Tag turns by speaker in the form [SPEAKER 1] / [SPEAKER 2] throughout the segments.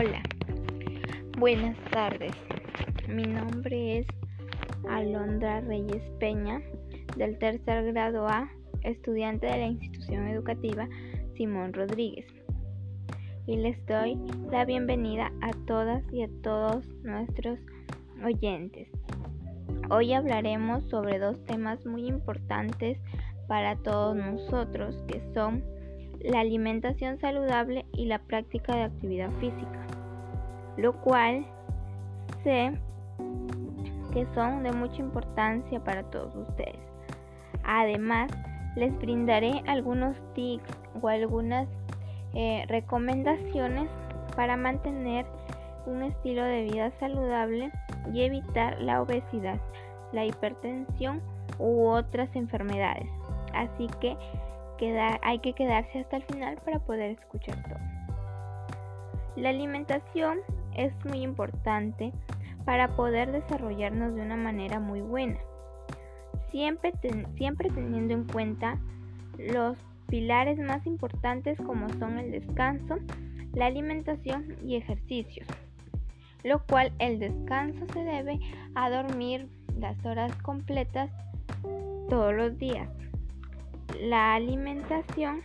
[SPEAKER 1] Hola, buenas tardes. Mi nombre es Alondra Reyes Peña, del tercer grado A, estudiante de la institución educativa Simón Rodríguez. Y les doy la bienvenida a todas y a todos nuestros oyentes. Hoy hablaremos sobre dos temas muy importantes para todos nosotros, que son la alimentación saludable y la práctica de actividad física, lo cual sé que son de mucha importancia para todos ustedes. Además, les brindaré algunos tips o algunas eh, recomendaciones para mantener un estilo de vida saludable y evitar la obesidad, la hipertensión u otras enfermedades. Así que hay que quedarse hasta el final para poder escuchar todo. La alimentación es muy importante para poder desarrollarnos de una manera muy buena, siempre, siempre teniendo en cuenta los pilares más importantes como son el descanso, la alimentación y ejercicios, lo cual el descanso se debe a dormir las horas completas todos los días. La alimentación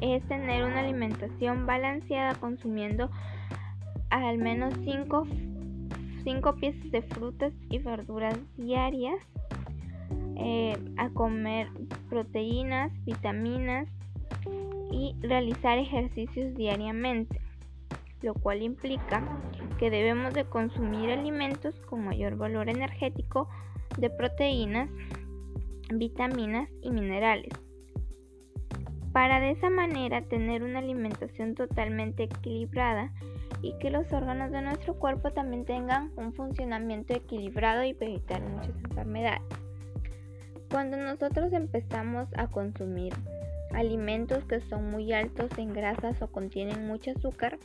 [SPEAKER 1] es tener una alimentación balanceada consumiendo al menos 5 piezas de frutas y verduras diarias, eh, a comer proteínas, vitaminas y realizar ejercicios diariamente, lo cual implica que debemos de consumir alimentos con mayor valor energético de proteínas, vitaminas y minerales. Para de esa manera tener una alimentación totalmente equilibrada y que los órganos de nuestro cuerpo también tengan un funcionamiento equilibrado y evitar muchas enfermedades. Cuando nosotros empezamos a consumir alimentos que son muy altos en grasas o contienen mucho azúcar,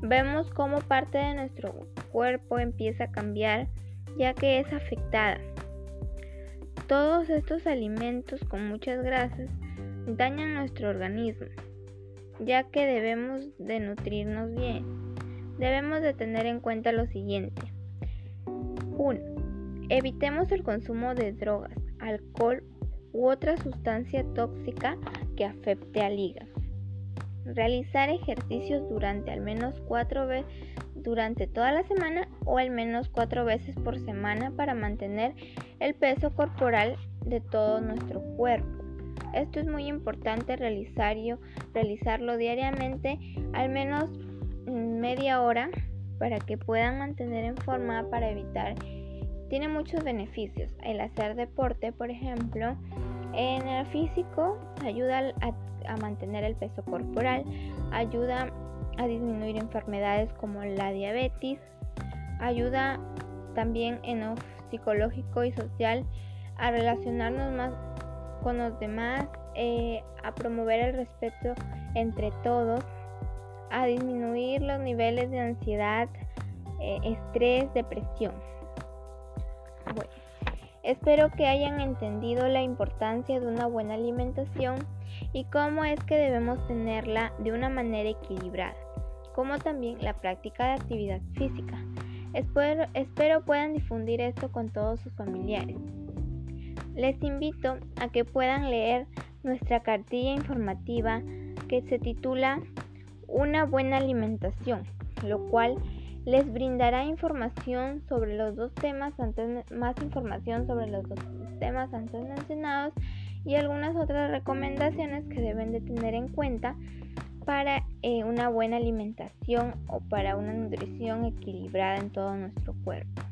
[SPEAKER 1] vemos cómo parte de nuestro cuerpo empieza a cambiar ya que es afectada. Todos estos alimentos con muchas grasas dañan nuestro organismo, ya que debemos de nutrirnos bien. Debemos de tener en cuenta lo siguiente. 1. Evitemos el consumo de drogas, alcohol u otra sustancia tóxica que afecte al hígado. Realizar ejercicios durante al menos cuatro veces durante toda la semana o al menos cuatro veces por semana para mantener el peso corporal de todo nuestro cuerpo. Esto es muy importante realizarlo diariamente al menos media hora para que puedan mantener en forma para evitar tiene muchos beneficios el hacer deporte por ejemplo en el físico ayuda a, a mantener el peso corporal ayuda a disminuir enfermedades como la diabetes, ayuda también en lo psicológico y social a relacionarnos más con los demás, eh, a promover el respeto entre todos, a disminuir los niveles de ansiedad, eh, estrés, depresión. Bueno, espero que hayan entendido la importancia de una buena alimentación y cómo es que debemos tenerla de una manera equilibrada como también la práctica de actividad física. Espero, espero puedan difundir esto con todos sus familiares. Les invito a que puedan leer nuestra cartilla informativa que se titula Una buena alimentación, lo cual les brindará información sobre los dos temas más información sobre los dos temas antes mencionados y algunas otras recomendaciones que deben de tener en cuenta para eh, una buena alimentación o para una nutrición equilibrada en todo nuestro cuerpo.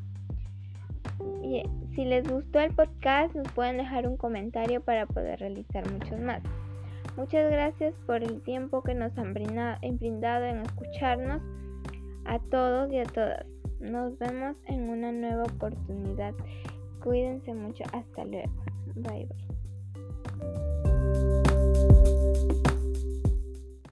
[SPEAKER 1] Eh, si les gustó el podcast, nos pueden dejar un comentario para poder realizar muchos más. Muchas gracias por el tiempo que nos han brindado en escucharnos a todos y a todas. Nos vemos en una nueva oportunidad. Cuídense mucho. Hasta luego. Bye bye.